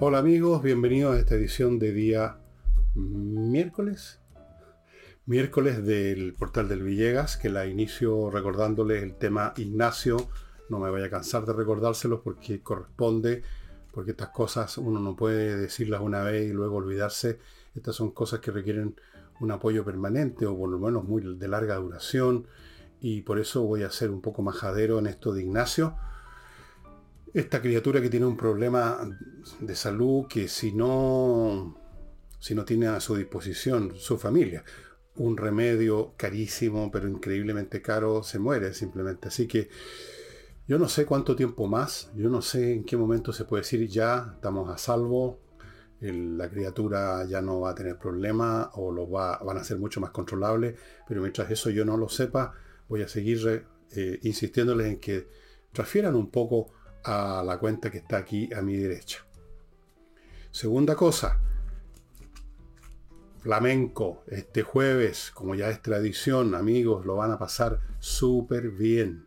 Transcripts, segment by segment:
Hola amigos, bienvenidos a esta edición de día miércoles. Miércoles del portal del Villegas, que la inicio recordándoles el tema Ignacio. No me voy a cansar de recordárselos porque corresponde, porque estas cosas uno no puede decirlas una vez y luego olvidarse. Estas son cosas que requieren un apoyo permanente o por lo menos muy de larga duración. Y por eso voy a ser un poco majadero en esto de Ignacio esta criatura que tiene un problema de salud que si no, si no tiene a su disposición su familia, un remedio carísimo, pero increíblemente caro, se muere simplemente. Así que yo no sé cuánto tiempo más, yo no sé en qué momento se puede decir ya estamos a salvo, la criatura ya no va a tener problema o lo va, van a ser mucho más controlables, pero mientras eso yo no lo sepa, voy a seguir eh, insistiéndoles en que transfieran un poco a la cuenta que está aquí a mi derecha. Segunda cosa, flamenco, este jueves, como ya es tradición, amigos, lo van a pasar súper bien.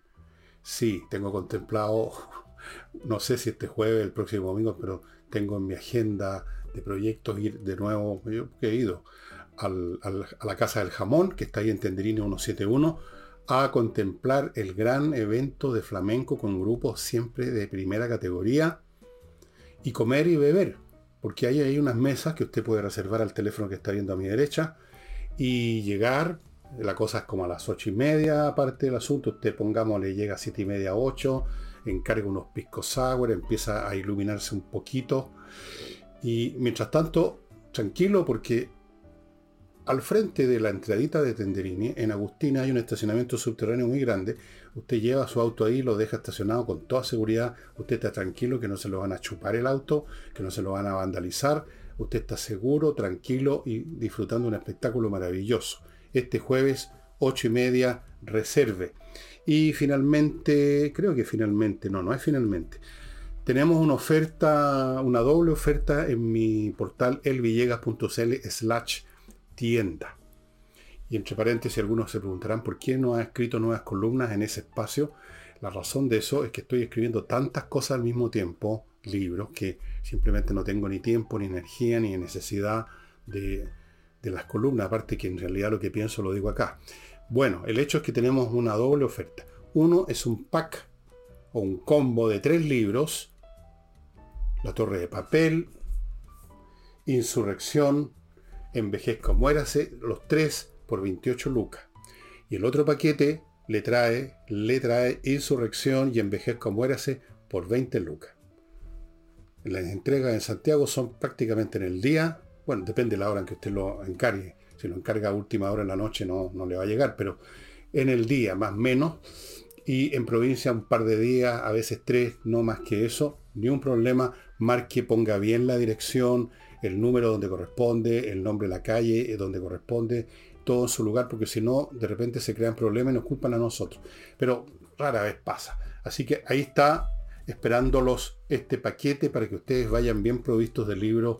Sí, tengo contemplado, no sé si este jueves, el próximo domingo, pero tengo en mi agenda de proyectos ir de nuevo, yo he ido a la Casa del Jamón, que está ahí en Tenderini 171, a contemplar el gran evento de flamenco con grupos siempre de primera categoría y comer y beber, porque hay ahí unas mesas que usted puede reservar al teléfono que está viendo a mi derecha y llegar, la cosa es como a las ocho y media, aparte del asunto, usted pongámosle llega a siete y media, ocho, encarga unos piscos sour, empieza a iluminarse un poquito y mientras tanto, tranquilo porque al frente de la entradita de Tenderini, en Agustina, hay un estacionamiento subterráneo muy grande. Usted lleva su auto ahí, lo deja estacionado con toda seguridad. Usted está tranquilo que no se lo van a chupar el auto, que no se lo van a vandalizar. Usted está seguro, tranquilo y disfrutando un espectáculo maravilloso. Este jueves, ocho y media, reserve. Y finalmente, creo que finalmente, no, no es finalmente. Tenemos una oferta, una doble oferta en mi portal elvillegas.cl slash tienda. Y entre paréntesis, algunos se preguntarán por qué no ha escrito nuevas columnas en ese espacio. La razón de eso es que estoy escribiendo tantas cosas al mismo tiempo, libros, que simplemente no tengo ni tiempo, ni energía, ni necesidad de, de las columnas. Aparte que en realidad lo que pienso lo digo acá. Bueno, el hecho es que tenemos una doble oferta. Uno es un pack o un combo de tres libros. La Torre de Papel, Insurrección, Envejezca Muérase, los tres por 28 lucas. Y el otro paquete le trae, le trae Insurrección y Envejezca Muérase por 20 lucas. Las entregas en Santiago son prácticamente en el día. Bueno, depende de la hora en que usted lo encargue. Si lo encarga a última hora en la noche no, no le va a llegar, pero en el día más menos. Y en provincia un par de días, a veces tres, no más que eso. Ni un problema. Marque, ponga bien la dirección, el número donde corresponde, el nombre de la calle eh, donde corresponde, todo en su lugar, porque si no, de repente se crean problemas y nos culpan a nosotros. Pero rara vez pasa. Así que ahí está esperándolos este paquete para que ustedes vayan bien provistos de libros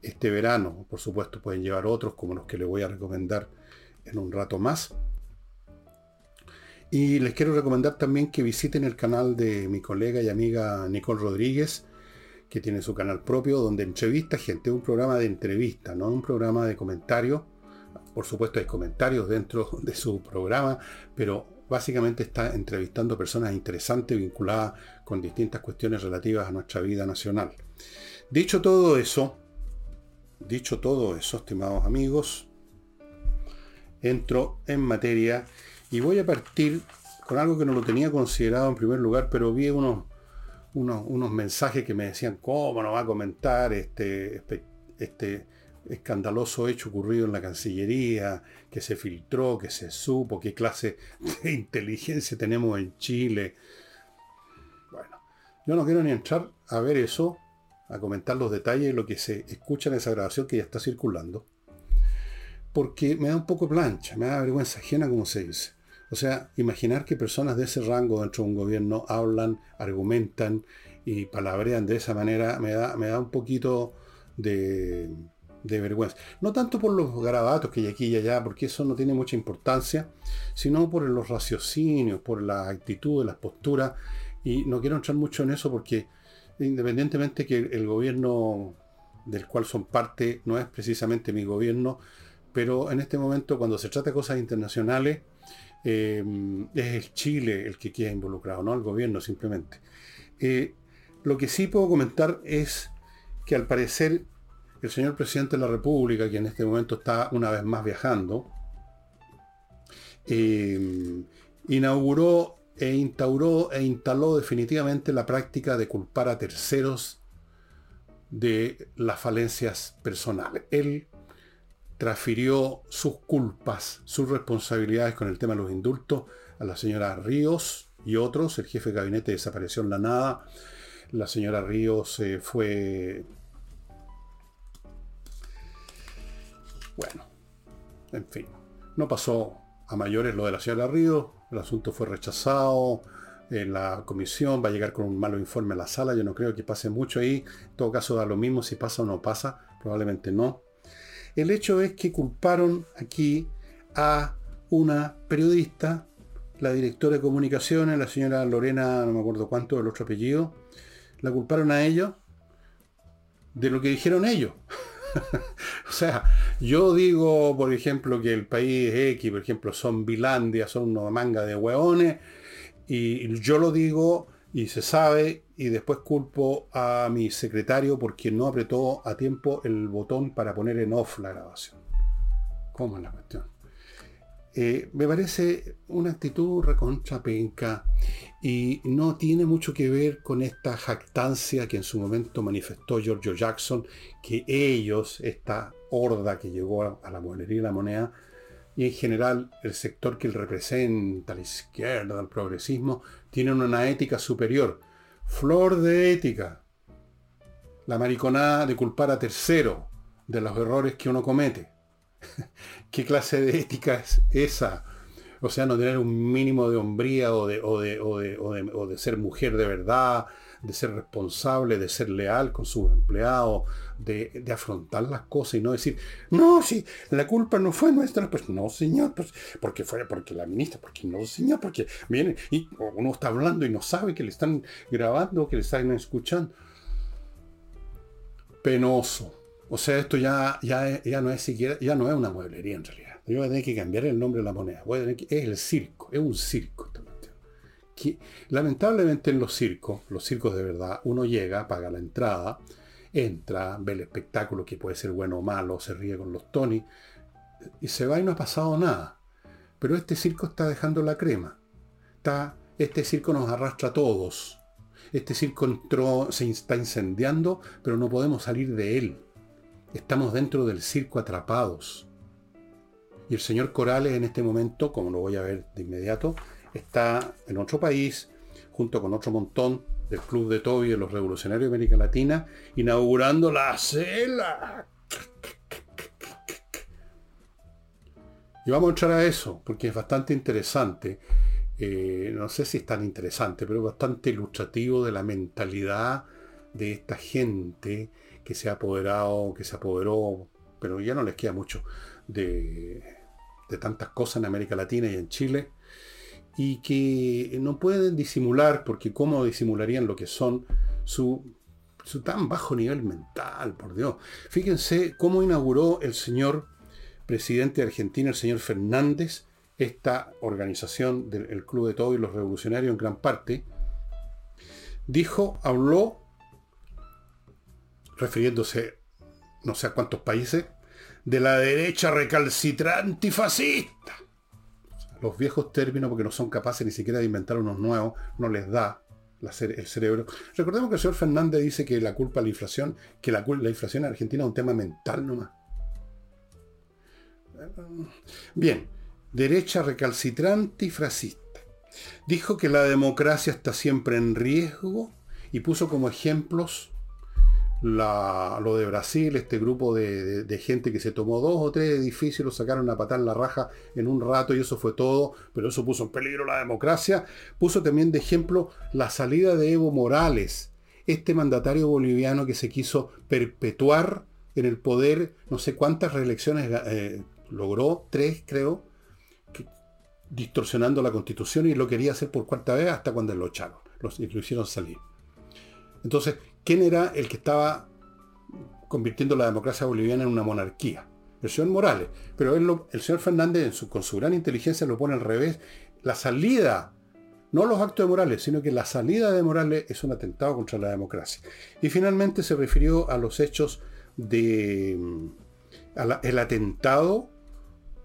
este verano. Por supuesto, pueden llevar otros como los que les voy a recomendar en un rato más. Y les quiero recomendar también que visiten el canal de mi colega y amiga Nicole Rodríguez, que tiene su canal propio, donde entrevista gente, un programa de entrevista, no un programa de comentarios. Por supuesto hay comentarios dentro de su programa, pero básicamente está entrevistando personas interesantes vinculadas con distintas cuestiones relativas a nuestra vida nacional. Dicho todo eso, dicho todo eso, estimados amigos, entro en materia y voy a partir con algo que no lo tenía considerado en primer lugar, pero vi unos unos, mensajes que me decían, ¿cómo no va a comentar este, este escandaloso hecho ocurrido en la Cancillería, que se filtró, que se supo, qué clase de inteligencia tenemos en Chile? Bueno, yo no quiero ni entrar a ver eso, a comentar los detalles de lo que se escucha en esa grabación que ya está circulando, porque me da un poco plancha, me da vergüenza ajena, como se dice. O sea, imaginar que personas de ese rango dentro de un gobierno hablan, argumentan y palabrean de esa manera me da, me da un poquito de, vergüenza. No tanto por los garabatos que hay aquí y allá, porque eso no tiene mucha importancia, sino por los raciocinios, por la actitud, las posturas. Y no quiero entrar mucho en eso porque independientemente que el gobierno del cual son parte no es precisamente mi gobierno, pero en este momento cuando se trata de cosas internacionales, eh, es el Chile el que queda involucrado, no el gobierno simplemente. Eh, lo que sí puedo comentar es que al parecer el señor presidente de la República, que en este momento está una vez más viajando, eh, inauguró e instauró e instaló definitivamente la práctica de culpar a terceros de las falencias personales. Él transfirió sus culpas, sus responsabilidades con el tema de los indultos a la señora Ríos y otros. El jefe de gabinete desapareció en la nada. La señora Ríos eh, fue... Bueno, en fin, no pasó a mayores lo de la señora Ríos. El asunto fue rechazado en la comisión, va a llegar con un malo informe a la sala, yo no creo que pase mucho ahí, en todo caso da lo mismo si pasa o no pasa, probablemente no. El hecho es que culparon aquí a una periodista, la directora de comunicaciones, la señora Lorena, no me acuerdo cuánto, el otro apellido, la culparon a ellos de lo que dijeron ellos. o sea, yo digo, por ejemplo, que el país X, por ejemplo, son Bilandia, son una manga de hueones, y yo lo digo y se sabe y después culpo a mi secretario porque no apretó a tiempo el botón para poner en off la grabación. ¿Cómo es la cuestión? Eh, me parece una actitud recontra penca y no tiene mucho que ver con esta jactancia que en su momento manifestó Giorgio Jackson, que ellos, esta horda que llegó a la monería y la moneda, y en general el sector que él representa, la izquierda, el progresismo, tienen una ética superior. Flor de ética. La mariconada de culpar a tercero de los errores que uno comete. ¿Qué clase de ética es esa? O sea, no tener un mínimo de hombría o de, o de, o de ser mujer de verdad, de ser responsable, de ser leal con sus empleados, de, afrontar las cosas y no decir, no, si la culpa no fue nuestra, pues no, señor, pues porque fue porque la ministra, porque no, señor, porque viene y uno está hablando y no sabe que le están grabando, que le están escuchando. Penoso. O sea, esto ya, ya, ya no es siquiera, ya no es una mueblería en realidad. Yo voy a tener que cambiar el nombre de la moneda. Es el circo, es un circo lamentablemente en los circos, los circos de verdad, uno llega, paga la entrada, entra, ve el espectáculo que puede ser bueno o malo, se ríe con los Tony, y se va y no ha pasado nada. Pero este circo está dejando la crema. Está, este circo nos arrastra a todos. Este circo entró, se está incendiando, pero no podemos salir de él. Estamos dentro del circo atrapados. Y el señor Corales en este momento, como lo voy a ver de inmediato, está en otro país, junto con otro montón del Club de Toby de los Revolucionarios de América Latina, inaugurando la cela. Y vamos a entrar a eso, porque es bastante interesante. Eh, no sé si es tan interesante, pero bastante ilustrativo de la mentalidad de esta gente que se ha apoderado, que se apoderó, pero ya no les queda mucho, de, de tantas cosas en América Latina y en Chile y que no pueden disimular, porque cómo disimularían lo que son su, tan bajo nivel mental, por Dios. Fíjense cómo inauguró el señor presidente de Argentina, el señor Fernández, esta organización del Club de Todos y los Revolucionarios en gran parte, dijo, habló, refiriéndose no sé a cuántos países, de la derecha recalcitrante y fascista los viejos términos, porque no son capaces ni siquiera de inventar unos nuevos, no les da el cerebro. Recordemos que el señor Fernández dice que la culpa de la inflación, que la, la inflación en Argentina es un tema mental nomás. Bien, derecha recalcitrante y frasista. Dijo que la democracia está siempre en riesgo y puso como ejemplos lo de Brasil, este grupo de, gente que se tomó dos o tres edificios lo sacaron a patar la raja en un rato y eso fue todo, pero eso puso en peligro la democracia. Puso también de ejemplo la salida de Evo Morales, este mandatario boliviano que se quiso perpetuar en el poder, no sé cuántas reelecciones eh, logró, tres creo, distorsionando la constitución y lo quería hacer por cuarta vez hasta cuando lo echaron, lo hicieron salir. Entonces, ¿quién era el que estaba convirtiendo la democracia boliviana en una monarquía? El señor Morales. Pero el señor Fernández, con su gran inteligencia, lo pone al revés. La salida, no los actos de Morales, sino que la salida de Morales es un atentado contra la democracia. Y finalmente se refirió a los hechos de... Mm, el atentado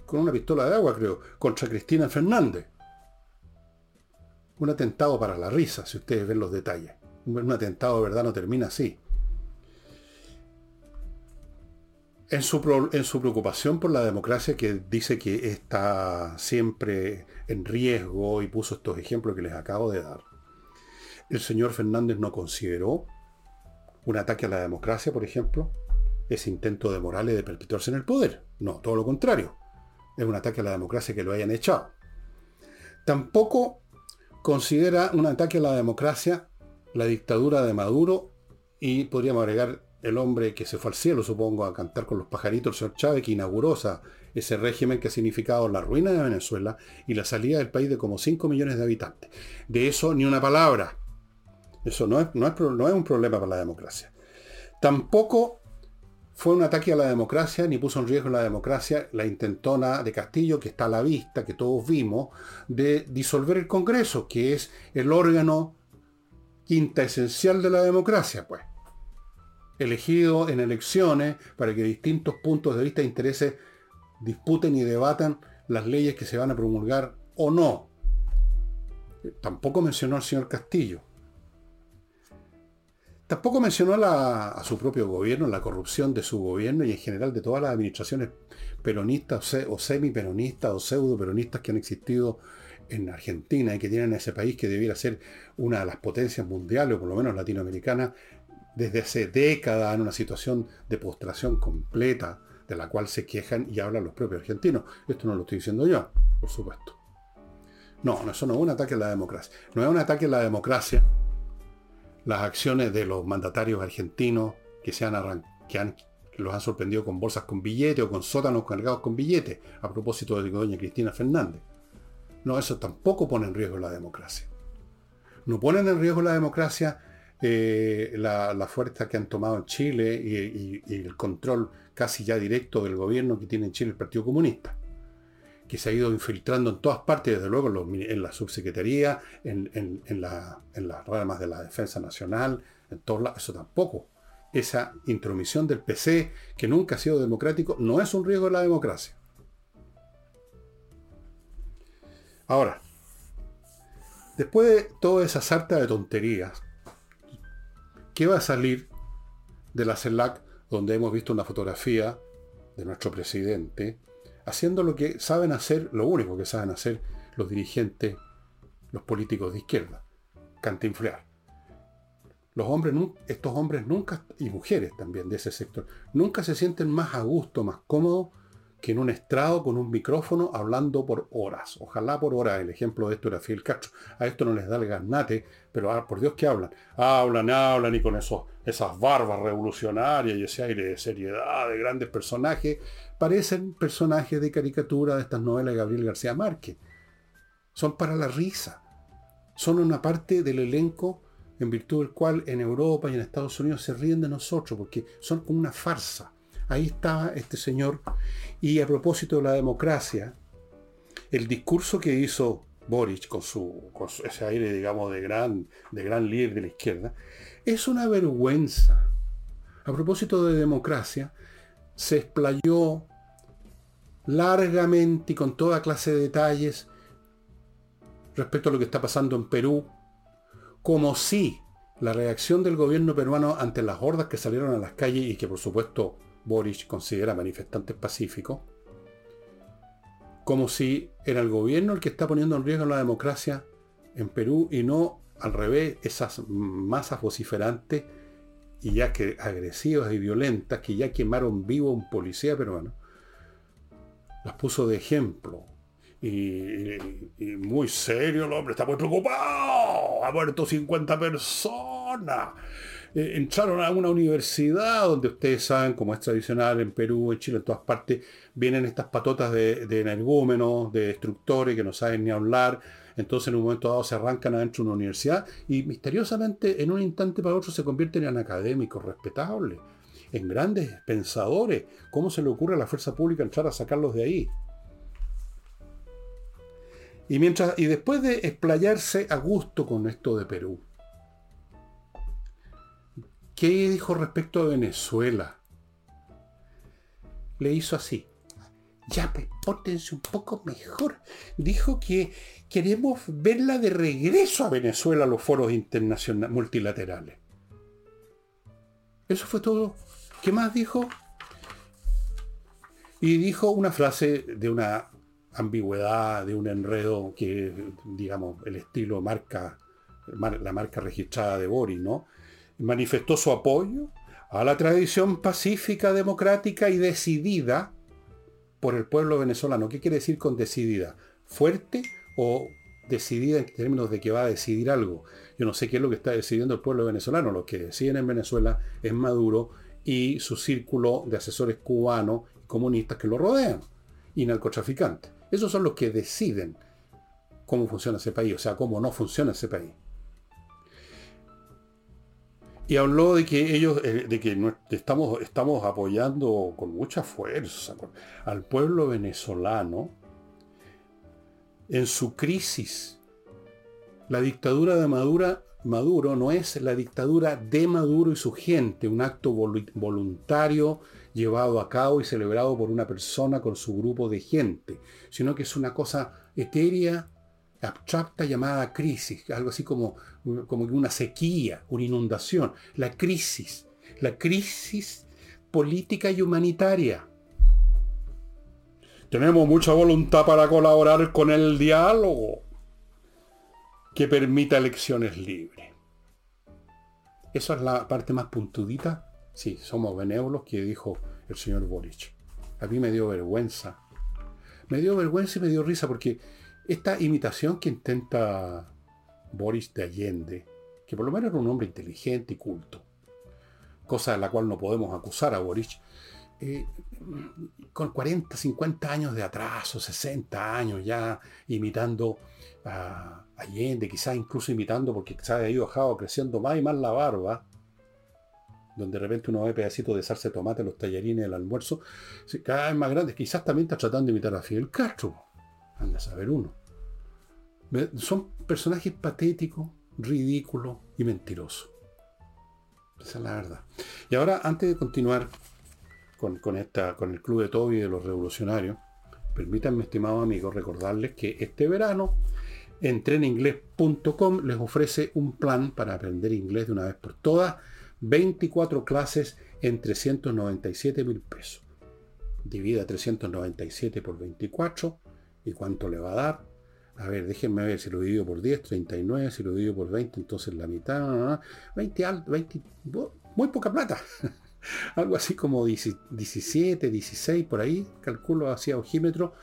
con una pistola de agua, creo, contra Cristina Fernández. Un atentado para la risa, si ustedes ven los detalles. Un atentado de verdad no termina así. En su, preocupación por la democracia, que dice que está siempre en riesgo y puso estos ejemplos que les acabo de dar, el señor Fernández no consideró un ataque a la democracia, por ejemplo, ese intento de Morales de perpetuarse en el poder. No, todo lo contrario. Es un ataque a la democracia que lo hayan echado. Tampoco considera un ataque a la democracia la dictadura de Maduro y podríamos agregar el hombre que se fue al cielo, supongo, a cantar con los pajaritos, el señor Chávez, que inauguró ese régimen que ha significado la ruina de Venezuela y la salida del país de como 5 millones de habitantes. De eso ni una palabra. Eso no es, no es, no es un problema para la democracia. Tampoco fue un ataque a la democracia, ni puso en riesgo la democracia la intentona de Castillo, que está a la vista, que todos vimos, de disolver el Congreso, que es el órgano quinta esencial de la democracia, pues. Elegido en elecciones para que distintos puntos de vista e intereses disputen y debatan las leyes que se van a promulgar o no. Tampoco mencionó al señor Castillo. Tampoco mencionó a su propio gobierno, la corrupción de su gobierno y en general de todas las administraciones peronistas o semi-peronistas o pseudo-peronistas que han existido en Argentina y que tienen ese país que debiera ser una de las potencias mundiales o por lo menos latinoamericanas desde hace décadas en una situación de postración completa de la cual se quejan y hablan los propios argentinos. Esto no lo estoy diciendo yo, por supuesto. No, eso no es un ataque a la democracia. No es un ataque a la democracia las acciones de los mandatarios argentinos que, se han, que, los han sorprendido con bolsas con billetes o con sótanos cargados con billetes, a propósito de doña Cristina Fernández. No, eso tampoco pone en riesgo la democracia. No ponen en riesgo la democracia eh, la, fuerza que han tomado en Chile y, el control casi ya directo del gobierno que tiene en Chile el Partido Comunista que se ha ido infiltrando en todas partes, desde luego en la subsecretaría, en, en, las ramas de la defensa nacional, en todos lados, eso tampoco. Esa intromisión del PC, que nunca ha sido democrático, no es un riesgo de la democracia. Ahora, después de toda esa sarta de tonterías, ¿qué va a salir de la CELAC donde hemos visto una fotografía de nuestro presidente haciendo lo que saben hacer, lo único que saben hacer los dirigentes, los políticos de izquierda, cantinflear. Los hombres, estos hombres nunca, y mujeres también de ese sector, nunca se sienten más a gusto, más cómodos que en un estrado con un micrófono hablando por horas. Ojalá por horas. El ejemplo de esto era Fidel Castro. A esto no les da el garnate, pero ah, por Dios que hablan. Hablan, hablan y con esos, esas barbas revolucionarias y ese aire de seriedad de grandes personajes parecen personajes de caricatura de estas novelas de Gabriel García Márquez. Son para la risa. Son una parte del elenco en virtud del cual en Europa y en Estados Unidos se ríen de nosotros, porque son como una farsa. Ahí estaba este señor. Y a propósito de la democracia, el discurso que hizo Boric con su, ese aire, digamos, de gran, de gran líder de la izquierda, es una vergüenza. A propósito de democracia, se explayó largamente y con toda clase de detalles respecto a lo que está pasando en Perú, como si la reacción del gobierno peruano ante las hordas que salieron a las calles y que por supuesto Boris considera manifestantes pacíficos, como si era el gobierno el que está poniendo en riesgo la democracia en Perú y no al revés esas masas vociferantes y ya que agresivas y violentas que ya quemaron vivo a un policía peruano, las puso de ejemplo. Y, muy serio el hombre, está muy preocupado, ha muerto 50 personas. Eh, entraron a una universidad donde ustedes saben, como es tradicional en Perú, en Chile, en todas partes, vienen estas patotas de, de energúmenos, de destructores que no saben ni hablar, entonces en un momento dado se arrancan adentro de una universidad y misteriosamente en un instante para otro se convierten en académicos respetables, en grandes pensadores. ¿Cómo se le ocurre a la fuerza pública entrar a sacarlos de ahí? Y, mientras, y después de explayarse a gusto con esto de Perú, ¿qué dijo respecto a Venezuela? Le hizo así. Ya, pues, un poco mejor. Dijo que queremos verla de regreso a Venezuela a los foros internacionales multilaterales. Eso fue todo. ¿Qué más dijo? Y dijo una frase de una ambigüedad, de un enredo que, digamos, el estilo marca, la marca registrada de Boris, ¿no? Manifestó su apoyo a la tradición pacífica, democrática y decidida por el pueblo venezolano. ¿Qué quiere decir con decidida? ¿Fuerte o decidida en términos de que va a decidir algo? Yo no sé qué es lo que está decidiendo el pueblo venezolano. Lo que deciden en Venezuela es Maduro y su círculo de asesores cubanos y comunistas que lo rodean y narcotraficantes. Esos son los que deciden cómo funciona ese país, o sea, cómo no funciona ese país. Y habló de que ellos, eh, de que estamos, estamos apoyando con mucha fuerza al pueblo venezolano en su crisis. La dictadura de Maduro, Maduro no es la dictadura de Maduro y su gente, un acto voluntario llevado a cabo y celebrado por una persona con su grupo de gente, sino que es una cosa etérea, abstracta llamada crisis, algo así como, como una sequía, una inundación, la crisis, la crisis política y humanitaria. Tenemos mucha voluntad para colaborar con el diálogo que permita elecciones libres. Esa es la parte más puntudita. Sí, somos benévolos, que dijo el señor Boric. A mí me dio vergüenza. Me dio vergüenza y me dio risa porque esta imitación que intenta Boris de Allende, que por lo menos era un hombre inteligente y culto, cosa de la cual no podemos acusar a Boris, eh, con 40, 50 años de atraso, 60 años ya imitando a Allende, quizás incluso imitando porque quizás ha ido bajado creciendo más y más la barba, donde de repente uno ve pedacitos de salsa de tomate los tallarines del almuerzo, cada vez más grandes, quizás también está tratando de imitar a Fidel Castro. Anda a saber uno. Son personajes patéticos, ridículos y mentirosos. Esa es la verdad. Y ahora, antes de continuar con, esta, con el Club de Toby de los Revolucionarios, permítanme, estimados amigos, recordarles que este verano entreninglés.com les ofrece un plan para aprender inglés de una vez por todas. 24 clases en 397 mil pesos. Divida 397 por 24 ¿Y cuánto le va a dar? A ver, déjenme ver si lo divido por 10, 39, si lo divido por 20, entonces la mitad, 20, 20 muy poca plata. Algo así como 17, 16, por ahí, calculo hacia ojímetro.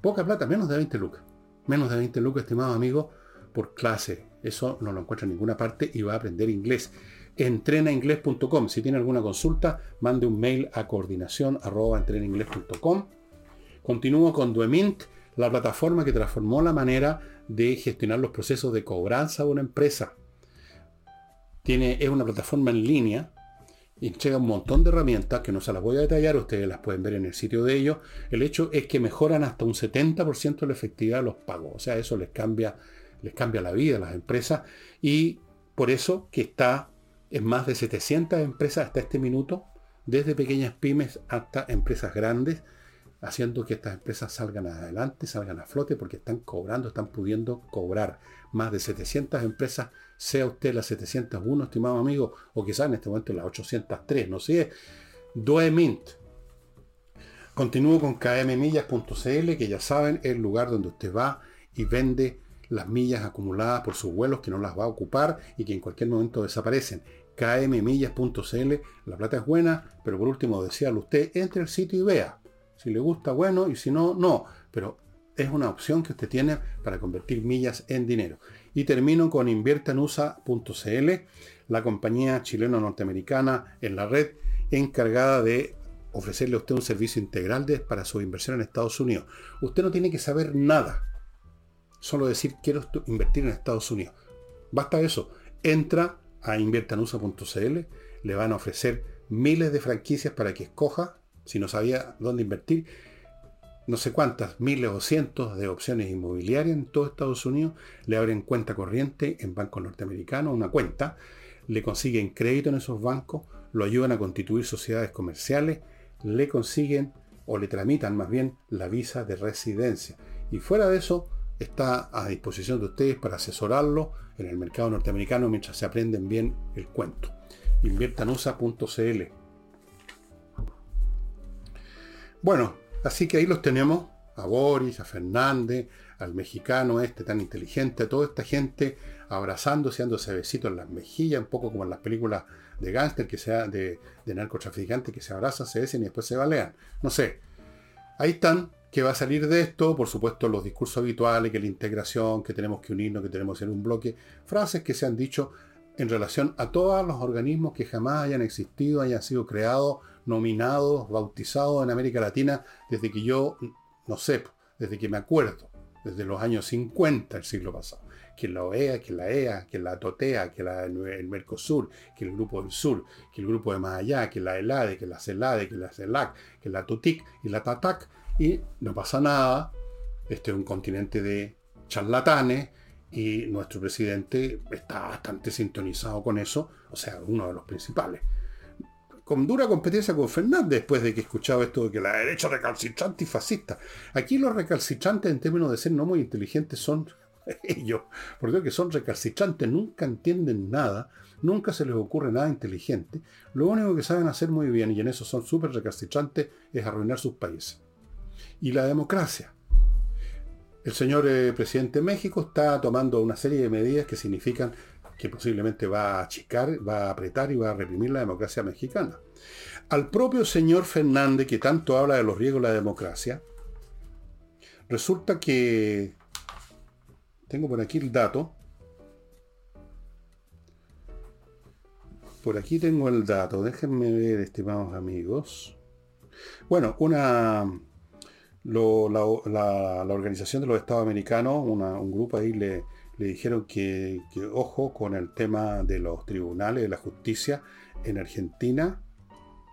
Poca plata, menos de 20 lucas. Menos de 20 lucas, estimados amigos, por clase. Eso no lo encuentra en ninguna parte y va a aprender inglés. Entrenainglés.com. Si tiene alguna consulta, mande un mail a coordinación arroba Continúo con Duemint la plataforma que transformó la manera de gestionar los procesos de cobranza de una empresa. Tiene, es una plataforma en línea y entrega un montón de herramientas que no se las voy a detallar, ustedes las pueden ver en el sitio de ellos. El hecho es que mejoran hasta un 70% la efectividad de los pagos. O sea, eso les cambia, les cambia la vida a las empresas y por eso que está en más de 700 empresas hasta este minuto, desde pequeñas pymes hasta empresas grandes, haciendo que estas empresas salgan adelante, salgan a flote, porque están cobrando, están pudiendo cobrar. Más de 700 empresas, sea usted la 701, estimado amigo, o quizás en este momento la 803, no sé. Doemint. Continúo con kmmillas.cl, que ya saben, es el lugar donde usted va y vende las millas acumuladas por sus vuelos que no las va a ocupar y que en cualquier momento desaparecen. kmmillas.cl, la plata es buena, pero por último, desearle usted, entre al sitio y vea si le gusta, bueno, y si no, no. Pero es una opción que usted tiene para convertir millas en dinero. Y termino con inviertanusa.cl, la compañía chileno-norteamericana en la red encargada de ofrecerle a usted un servicio integral de, para su inversión en Estados Unidos. Usted no tiene que saber nada. Solo decir quiero invertir en Estados Unidos. Basta eso. Entra a inviertanusa.cl, le van a ofrecer miles de franquicias para que escoja, si no sabía dónde invertir, no sé cuántas, miles o cientos de opciones inmobiliarias en todo Estados Unidos, le abren cuenta corriente en bancos norteamericanos, una cuenta, le consiguen crédito en esos bancos, lo ayudan a constituir sociedades comerciales, le consiguen o le tramitan más bien la visa de residencia. Y fuera de eso, está a disposición de ustedes para asesorarlo en el mercado norteamericano mientras se aprenden bien el cuento. Inviertanusa.cl. Bueno, así que ahí los tenemos, a Boris, a Fernández, al mexicano este tan inteligente, a toda esta gente abrazándose, dándose besitos en las mejillas, un poco como en las películas de gángster, que sea de, de narcotraficante, que se abrazan, se besen y después se balean. No sé. Ahí están, que va a salir de esto, por supuesto, los discursos habituales, que la integración, que tenemos que unirnos, que tenemos que ser un bloque, frases que se han dicho en relación a todos los organismos que jamás hayan existido, hayan sido creados, nominados, bautizados en América Latina, desde que yo, no sé, desde que me acuerdo, desde los años 50 del siglo pasado que la OEA, que la EA, que la TOTEA, que la, el Mercosur, que el Grupo del Sur, que el Grupo de Más Allá, que la ELADE, que la CELADE, que la CELAC, que la TUTIC y la TATAC, y no pasa nada. Este es un continente de charlatanes y nuestro presidente está bastante sintonizado con eso, o sea, uno de los principales. Con dura competencia con Fernández, después de que escuchaba esto de que la derecha recalcitrante y fascista. Aquí los recalcitrantes, en términos de ser no muy inteligentes, son ellos, porque que son recalcitrantes, nunca entienden nada, nunca se les ocurre nada inteligente. Lo único que saben hacer muy bien, y en eso son súper recalcitrantes, es arruinar sus países. Y la democracia. El señor eh, presidente de México está tomando una serie de medidas que significan que posiblemente va a achicar, va a apretar y va a reprimir la democracia mexicana. Al propio señor Fernández, que tanto habla de los riesgos de la democracia, resulta que tengo por aquí el dato. Por aquí tengo el dato. Déjenme ver, estimados amigos. Bueno, una la, Organización de los Estados Americanos, un grupo ahí le, dijeron que, ojo con el tema de los tribunales, de la justicia en Argentina,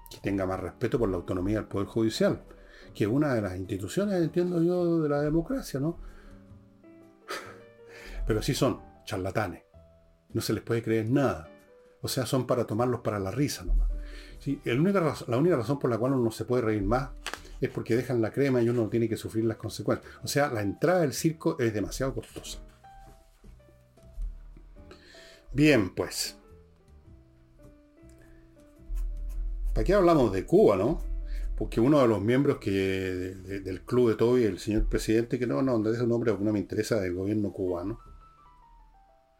que tenga más respeto por la autonomía del Poder Judicial, que es una de las instituciones, entiendo yo, de la democracia, ¿no? Pero sí son charlatanes. No se les puede creer nada. O sea, son para tomarlos para la risa nomás. la única razón por la cual uno no se puede reír más es porque dejan la crema y uno no tiene que sufrir las consecuencias. O sea, la entrada del circo es demasiado costosa. Bien, pues. ¿Para qué hablamos de Cuba, no? Porque uno de los miembros que del club de todo y el señor presidente, que no, no, no es un nombre porque no me interesa del gobierno cubano,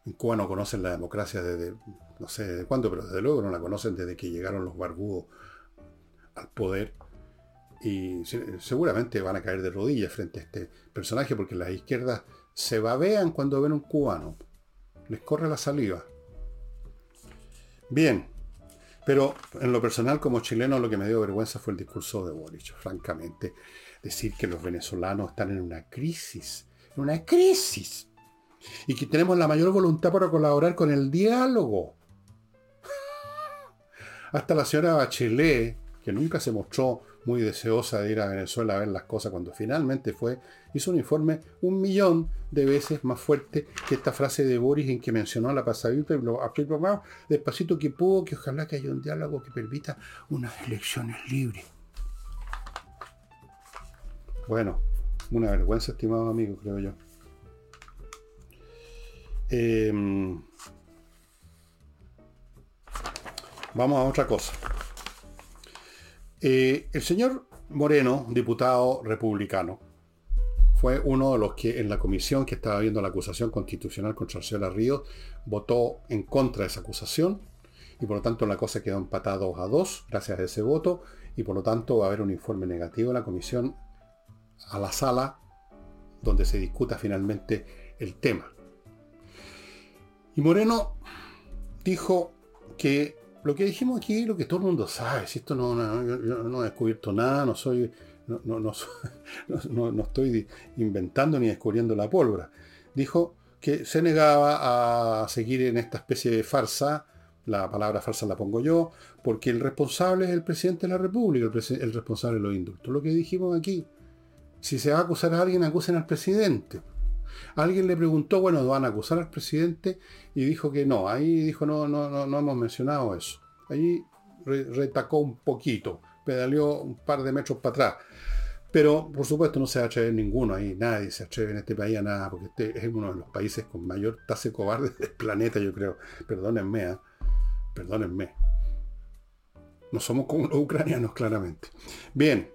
en Cuba no conocen la democracia desde, no sé desde cuándo, pero desde luego no la conocen desde que llegaron los barbudos al poder. Y seguramente van a caer de rodillas frente a este personaje porque las izquierdas se babean cuando ven un cubano. Les corre la saliva. Bien, pero en lo personal como chileno lo que me dio vergüenza fue el discurso de Boric, francamente. Decir que los venezolanos están en una crisis, en una crisis y que tenemos la mayor voluntad para colaborar con el diálogo. Hasta la señora Bachelet, que nunca se mostró muy deseosa de ir a Venezuela a ver las cosas cuando finalmente fue, hizo un informe un millón de veces más fuerte que esta frase de Boris en que mencionó a la pasadita y lo afirmó más despacito que pudo, que ojalá que haya un diálogo que permita unas elecciones libres. Bueno, una vergüenza, estimado amigo, creo yo. Em, vamos a otra cosa. Eh, el señor Moreno, diputado republicano, fue uno de los que en la comisión que estaba viendo la acusación constitucional contra Arcela Ríos votó en contra de esa acusación y por lo tanto la cosa quedó empatada 2 a 2 gracias a ese voto y por lo tanto va a haber un informe negativo en la comisión a la sala donde se discuta finalmente el tema. Y Moreno dijo que lo que dijimos aquí, lo que todo el mundo sabe, si esto no, no, he descubierto nada, no soy, no, no, estoy inventando ni descubriendo la pólvora. dijo que se negaba a seguir en esta especie de farsa, la palabra farsa la pongo yo, porque el responsable es el presidente de la República, el, responsable de los indultos. Lo que dijimos aquí, si se va a acusar a alguien, acusen al presidente. Alguien le preguntó, bueno, ¿van a acusar al presidente? Y dijo que no, ahí dijo, no, no, no, hemos mencionado eso. Ahí retacó un poquito, pedaleó un par de metros para atrás. Pero, por supuesto, no se va a atrever ninguno ahí, nadie se atreve en este país a nada, porque este es uno de los países con mayor tasa de cobarde del planeta, yo creo. Perdónenme, ¿eh? perdónenme. No somos como los ucranianos, claramente. Bien,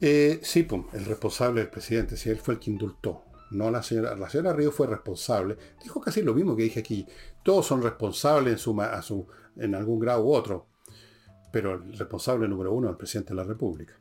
eh, sí, pum, el responsable del presidente, si él fue el que indultó. No la señora, Río fue responsable. Dijo casi lo mismo que dije aquí. Todos son responsables en, en algún grado u otro. Pero el responsable número uno es el presidente de la República.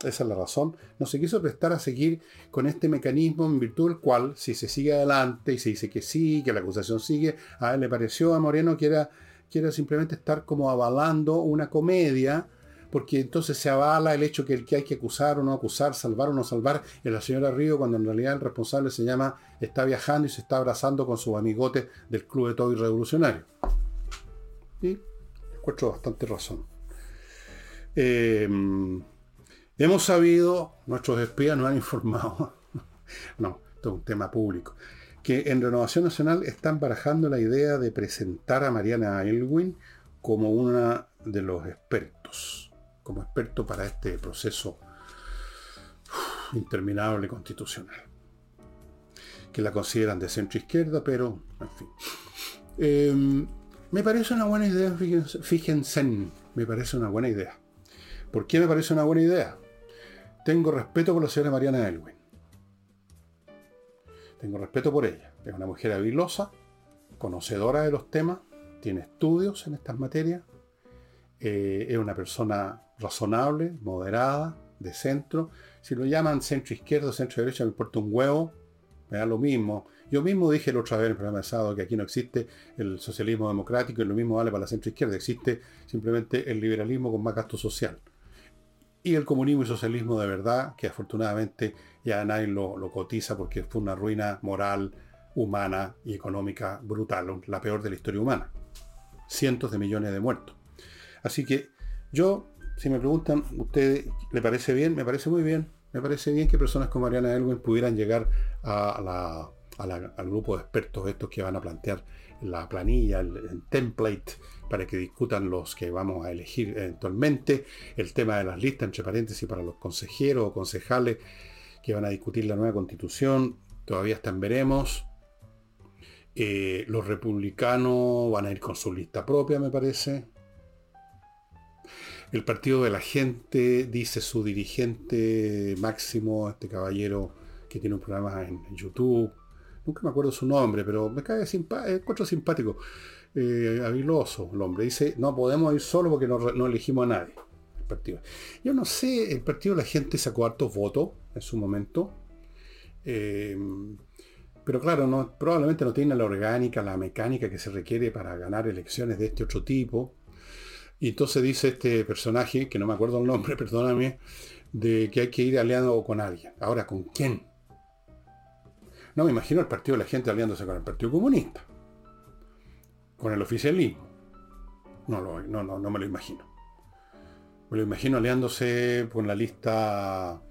Esa es la razón. No se quiso prestar a seguir con este mecanismo en virtud del cual, si se sigue adelante y se dice que sí, que la acusación sigue, a él le pareció a Moreno que era, que era simplemente estar como avalando una comedia, porque entonces se avala el hecho que el que hay que acusar o no acusar, salvar o no salvar, es la señora Río, cuando en realidad el responsable se llama, está viajando y se está abrazando con su amigote del Club de Todo y Revolucionario. Y encuentro bastante razón. Eh, Hemos sabido, nuestros espías nos han informado, no, esto es un tema público, que en Renovación Nacional están barajando la idea de presentar a Mariana Elwin como una de los expertos, como experto para este proceso interminable constitucional. Que la consideran de centro izquierda, pero, en fin. Em, me parece una buena idea, fíjense, me parece una buena idea. ¿Por qué me parece una buena idea? Tengo respeto por la señora Mariana Elwin. Tengo respeto por ella. Es una mujer habilosa, conocedora de los temas, tiene estudios en estas materias, eh, es una persona razonable, moderada, de centro. Si lo llaman centro izquierdo, centro derecha, me importa un huevo, me da lo mismo. Yo mismo dije la otra vez en el programa pasado que aquí no existe el socialismo democrático y lo mismo vale para la centro izquierda, existe simplemente el liberalismo con más gasto social y el comunismo y socialismo de verdad, que afortunadamente ya nadie lo, cotiza porque fue una ruina moral, humana y económica brutal, la peor de la historia humana. Cientos de millones de muertos. Al que yo, si me preguntan, ¿usted le parece bien? Me parece muy bien. Me parece bien que personas como Mariana Elwin pudieran llegar a al grupo de expertos estos que van a plantear la planilla, el template para que discutan los que vamos a elegir eventualmente, el tema de las listas, entre paréntesis, para los consejeros o concejales que van a discutir la nueva constitución, todavía están veremos. Eh, los republicanos van a ir con su lista propia, me parece. El partido de la gente, dice su dirigente máximo, este caballero que tiene un programa en YouTube. Nunca me acuerdo su nombre, pero me cae simpático, simpático eh, el hombre. Dice, no podemos ir solo porque no, elegimos a nadie. El partido. Yo no sé, el partido de la gente sacó hartos votos en su momento. Eh, pero claro, probablemente no tiene la orgánica, la mecánica que se requiere para ganar elecciones de este otro tipo. Y entonces dice este personaje, que no me acuerdo el nombre, perdóname, de que hay que ir aliando con alguien. Ahora, ¿con quién? No me imagino el partido de la gente aliándose con el Partido Comunista con el oficialismo. No, no, no, no me lo imagino. Me lo imagino aliándose con la lista,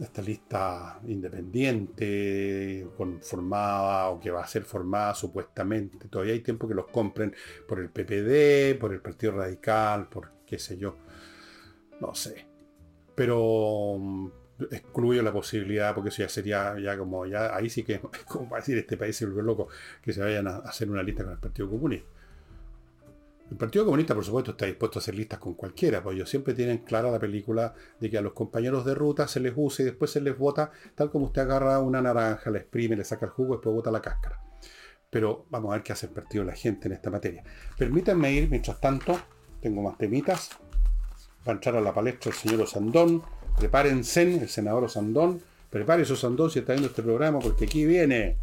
esta lista independiente, formada o que va a ser formada supuestamente. Todavía hay tiempo que los compren por el PPD, por el Partido Radical, por qué sé yo. No sé. Pero mm, excluyo la posibilidad, porque eso ya sería ya como, ya ahí sí que, como va a decir este país se vuelve loco, que se vayan a hacer una lista con el Partido Comunista. El Partido Comunista, por supuesto, está dispuesto a hacer listas con cualquiera, porque ellos siempre tienen clara la película de que a los compañeros de ruta se les usa y después se les vota, tal como usted agarra una naranja, la exprime, le saca el jugo y después bota la cáscara. Pero vamos a ver qué hace el partido la gente en esta materia. Permítanme ir, mientras tanto, tengo más temitas. Va a entrar a la palestra el señor Osandón, Prepárense, el senador Osandón. Prepare su Osandón si está viendo este programa, porque aquí viene.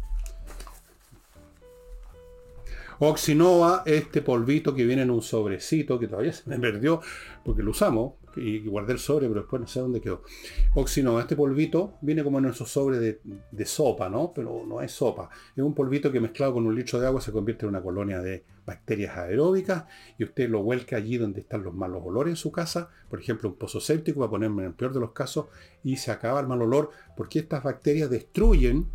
Oxinova, este polvito que viene en un sobrecito, que todavía se me perdió, porque lo usamos, y guardé el sobre, pero después no sé dónde quedó. Oxinova, este polvito viene como en esos sobres de, sopa, ¿no? Pero no es sopa. Es un polvito que mezclado con un litro de agua se convierte en una colonia de bacterias aeróbicas y usted lo vuelca allí donde están los malos olores en su casa, por ejemplo un pozo séptico, va a ponerme en el peor de los casos, y se acaba el mal olor porque estas bacterias destruyen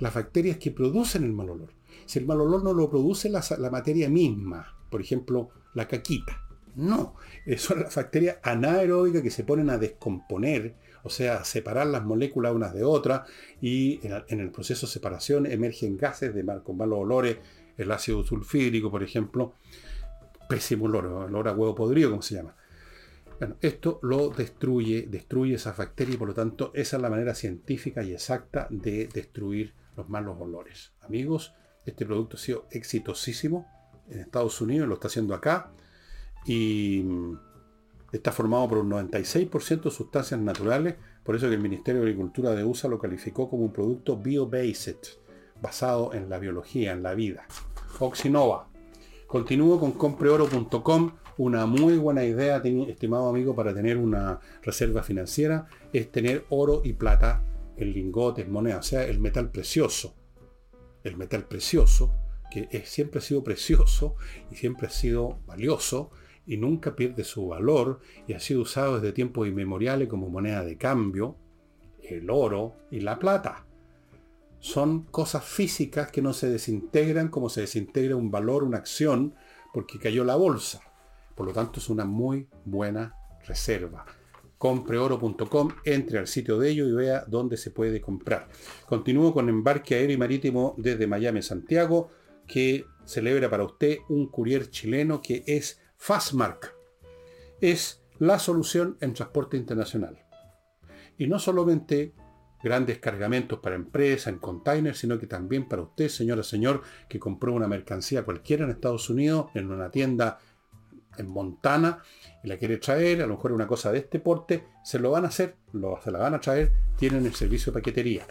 las bacterias que producen el mal olor. Si el mal olor no lo produce la, materia misma, por ejemplo la caquita, no, eh, son las bacterias anaeróbicas que se ponen a descomponer, o sea, a separar las moléculas unas de otras y en el proceso de separación emergen gases de mal, con malos olores, el ácido sulfídrico, por ejemplo, pésimo olor, olor a huevo podrido, como se llama. Bueno, esto lo destruye, destruye esas bacterias y por lo tanto esa es la manera científica y exacta de destruir los malos olores. Amigos, este producto ha sido exitosísimo en Estados Unidos, lo está haciendo acá y está formado por un 96% de sustancias naturales, por eso que el Ministerio de Agricultura de USA lo calificó como un producto bio-based, basado en la biología, en la vida. Oxinova. Continúo con compreoro.com. Una muy buena idea, estimado amigo, para tener una reserva financiera es tener oro y plata en lingotes, moneda, o sea, el metal precioso. El metal precioso, que siempre ha sido precioso y siempre ha sido valioso, y nunca pierde su valor y ha sido usado desde tiempos inmemoriales como moneda de cambio, el oro y la plata. Son cosas físicas que no se desintegran como se desintegra un valor, una acción, porque cayó la bolsa. Por lo tanto es una muy buena reserva. Compreoro.com, entre al sitio de ello y vea dónde se puede comprar. Continúo con embarque aéreo y marítimo desde Miami, Santiago, que celebra para usted un courier chileno que es Fastmark es la solución en transporte internacional. Y no solamente grandes cargamentos para empresas, en containers, sino que también para usted, señora, señor, que compró una mercancía cualquiera en Estados Unidos, en una tienda en Montana, y la quiere traer, a lo mejor una cosa de este porte, se lo van a hacer, lo, se la van a traer, tienen el servicio de paquetería.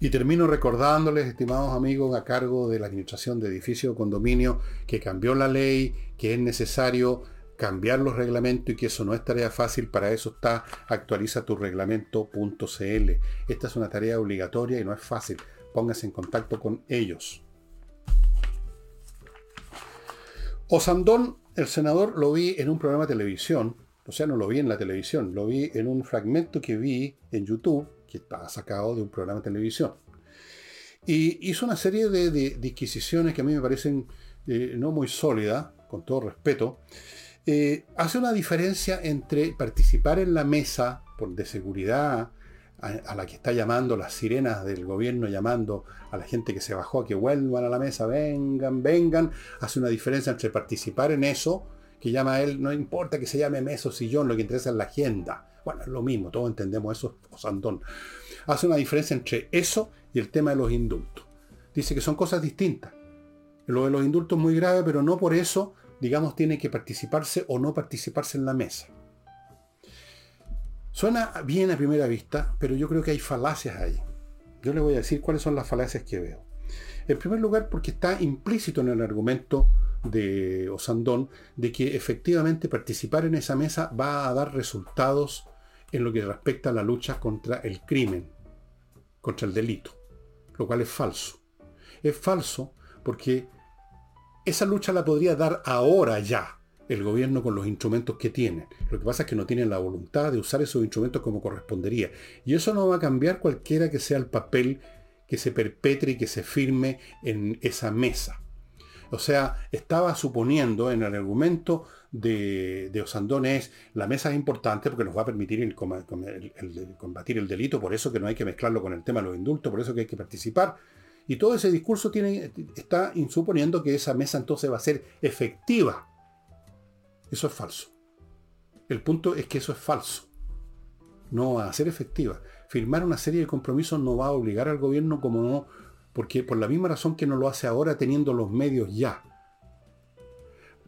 Y termino recordándoles, estimados amigos, a cargo de la Administración de Edificios o Condominio, que cambió la ley, que es necesario cambiar los reglamentos y que eso no es tarea fácil. Para eso está actualiza tu reglamento.cl. Esta es una tarea obligatoria y no es fácil. Póngase en contacto con ellos. Osandón, el senador, lo vi en un programa de televisión. O sea, no lo vi en la televisión, lo vi en un fragmento que vi en YouTube que estaba sacado de un programa de televisión. Y hizo una serie de, disquisiciones que a mí me parecen eh, no muy sólidas, con todo respeto. Eh, hace una diferencia entre participar en la mesa por, de seguridad, a, la que está llamando las sirenas del gobierno, llamando a la gente que se bajó a que vuelvan a la mesa, vengan, vengan. Hace una diferencia entre participar en eso, que llama a él, no importa que se llame mesa o sillón, lo que interesa es la agenda bueno, es lo mismo, todos entendemos eso, Osandón. Hace una diferencia entre eso y el tema de los indultos. Dice que son cosas distintas. Lo de los indultos es muy grave, pero no por eso, digamos, tiene que participarse o no participarse en la mesa. Suena bien a primera vista, pero yo creo que hay falacias ahí. Yo le voy a decir cuáles son las falacias que veo. En primer lugar, porque está implícito en el argumento de Osandón de que efectivamente participar en esa mesa va a dar resultados en lo que respecta a la lucha contra el crimen, contra el delito, lo cual es falso. Es falso porque esa lucha la podría dar ahora ya el gobierno con los instrumentos que tiene. Lo que pasa es que no tienen la voluntad de usar esos instrumentos como correspondería. Y eso no va a cambiar cualquiera que sea el papel que se perpetre y que se firme en esa mesa. O sea, estaba suponiendo en el argumento de, de Osandón es la mesa es importante porque nos va a permitir combatir el delito, por eso que no hay que mezclarlo con el tema de los indultos, por eso que hay que participar. Y todo ese discurso tiene, está suponiendo que esa mesa entonces va a ser efectiva. Eso es falso. El punto es que eso es falso. No va a ser efectiva. Firmar una serie de compromisos no va a obligar al gobierno como no porque por la misma razón que no lo hace ahora teniendo los medios ya.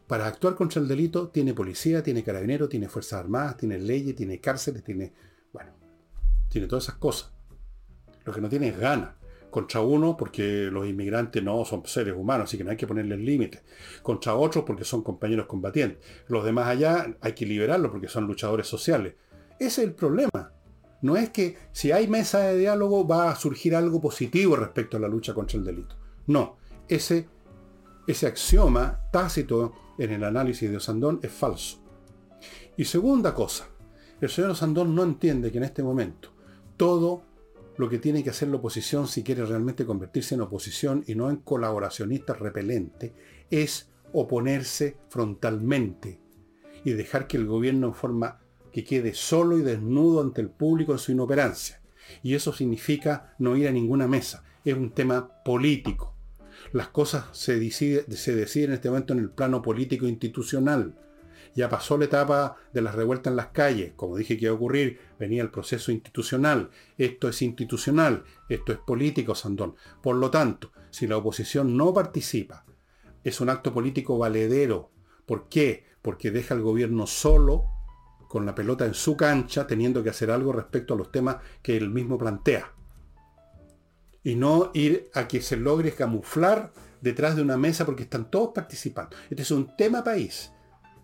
Para actuar contra el delito tiene policía, tiene carabinero, tiene fuerzas armadas, tiene leyes, tiene cárceles, tiene, bueno, tiene todas esas cosas. Lo que no tiene es gana. Contra uno, porque los inmigrantes no son seres humanos, así que no hay que ponerles límites. Contra otros, porque son compañeros combatientes. Los demás allá hay que liberarlos, porque son luchadores sociales. Ese es el problema. No es que si hay mesa de diálogo va a surgir algo positivo respecto a la lucha contra el delito. No, ese, ese axioma tácito en el análisis de Osandón es falso. Y segunda cosa, el señor Osandón no entiende que en este momento todo lo que tiene que hacer la oposición si quiere realmente convertirse en oposición y no en colaboracionista repelente es oponerse frontalmente y dejar que el gobierno en forma que quede solo y desnudo ante el público en su inoperancia. Y eso significa no ir a ninguna mesa. Es un tema político. Las cosas se, se deciden en este momento en el plano político institucional. Ya pasó la etapa de las revueltas en las calles, como dije que iba a ocurrir, venía el proceso institucional. Esto es institucional, esto es político, Sandón. Por lo tanto, si la oposición no participa, es un acto político valedero. ¿Por qué? Porque deja al gobierno solo, con la pelota en su cancha, teniendo que hacer algo respecto a los temas que él mismo plantea. Y no ir a que se logre camuflar detrás de una mesa porque están todos participando. Este es un tema país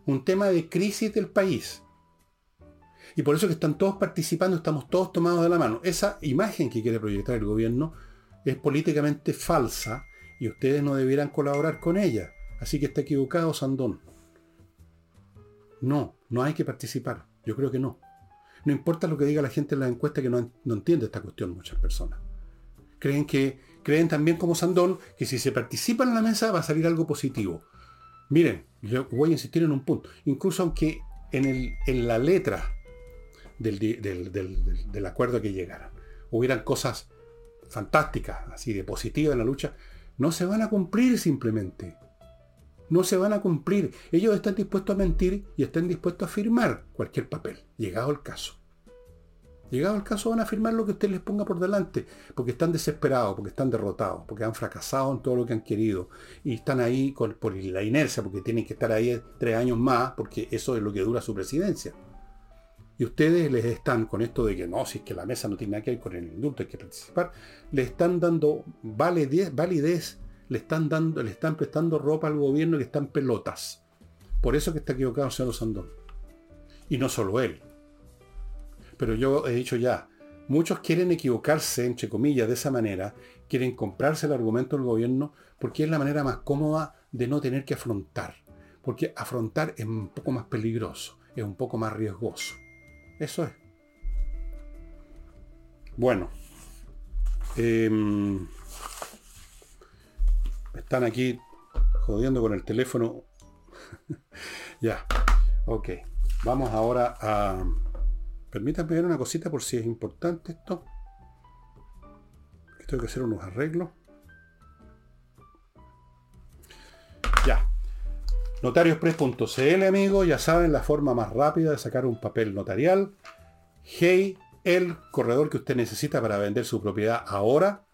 un tema de crisis del país. Y por eso que están todos participando, estamos todos tomados de la mano. Esa imagen que quiere proyectar el gobierno es políticamente falsa y ustedes no debieran colaborar con ella. Así que está equivocado Sandón. No, no hay que participar. Yo creo que no. No importa lo que diga la gente en la encuesta que no, no entiende esta cuestión muchas personas. Creen que, creen también como Sandón, que si se participa en la mesa va a salir algo positivo. Miren, yo voy a insistir en un punto. Incluso aunque en, el, en la letra del, del, acuerdo que llegaran hubieran cosas fantásticas, así de positivas en la lucha, no se van a cumplir simplemente. No se van a cumplir. Ellos están dispuestos a mentir y están dispuestos a firmar cualquier papel, llegado el caso. Llegado el caso van a firmar lo que usted les ponga por delante, porque están desesperados, porque están derrotados, porque han fracasado en todo lo que han querido y están ahí por la inercia, porque tienen que estar ahí tres años más, porque eso es lo que dura su presidencia. Y ustedes les están, con esto de que no, si es que la mesa no tiene nada que ver con el indulto, hay que participar, le están dando validez, validez le están dando, le están prestando ropa al gobierno que están pelotas. Por eso que está equivocado el señor Sandón. Y no solo él, pero yo he dicho ya, muchos quieren equivocarse, entre comillas, de esa manera, quieren comprarse el argumento del gobierno porque es la manera más cómoda de no tener que afrontar. Porque afrontar es un poco más peligroso, es un poco más riesgoso. Eso es. Bueno. Em, están aquí jodiendo con el teléfono. ya. Ok. Vamos ahora a Permítanme ver una cosita por si es importante esto. tengo que hacer unos arreglos. Ya. Notariospress.cl, amigos. Ya saben la forma más rápida de sacar un papel notarial. Hey, el corredor que usted necesita para vender su propiedad ahora.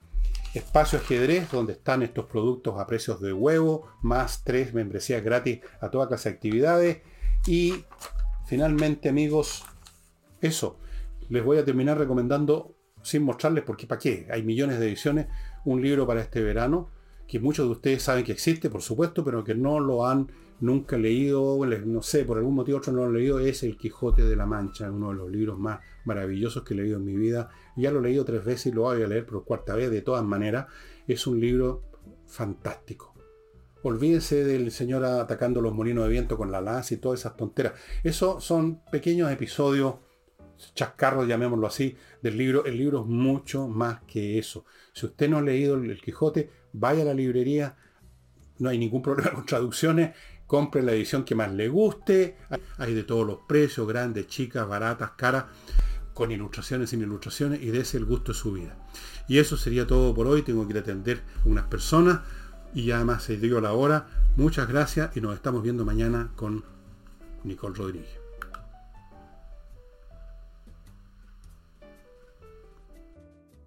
Espacio ajedrez, donde están estos productos a precios de huevo, más tres membresías gratis a toda clase de actividades. Y finalmente, amigos, eso, les voy a terminar recomendando, sin mostrarles, porque para qué, hay millones de ediciones, un libro para este verano, que muchos de ustedes saben que existe, por supuesto, pero que no lo han nunca leído, no sé, por algún motivo otro no lo han leído, es El Quijote de la Mancha, uno de los libros más maravillosos que he leído en mi vida. Ya lo he leído tres veces y lo voy a leer por cuarta vez, de todas maneras. Es un libro fantástico. Olvídense del señor atacando los molinos de viento con la lanza y todas esas tonteras. Esos son pequeños episodios chascarro, llamémoslo así, del libro. El libro es mucho más que eso. Si usted no ha leído El Quijote, vaya a la librería, no hay ningún problema con traducciones, compre la edición que más le guste, hay de todos los precios, grandes, chicas, baratas, caras, con ilustraciones, sin ilustraciones, y ese el gusto de su vida. Y eso sería todo por hoy, tengo que ir a atender unas personas, y además se dio la hora. Muchas gracias y nos estamos viendo mañana con Nicole Rodríguez.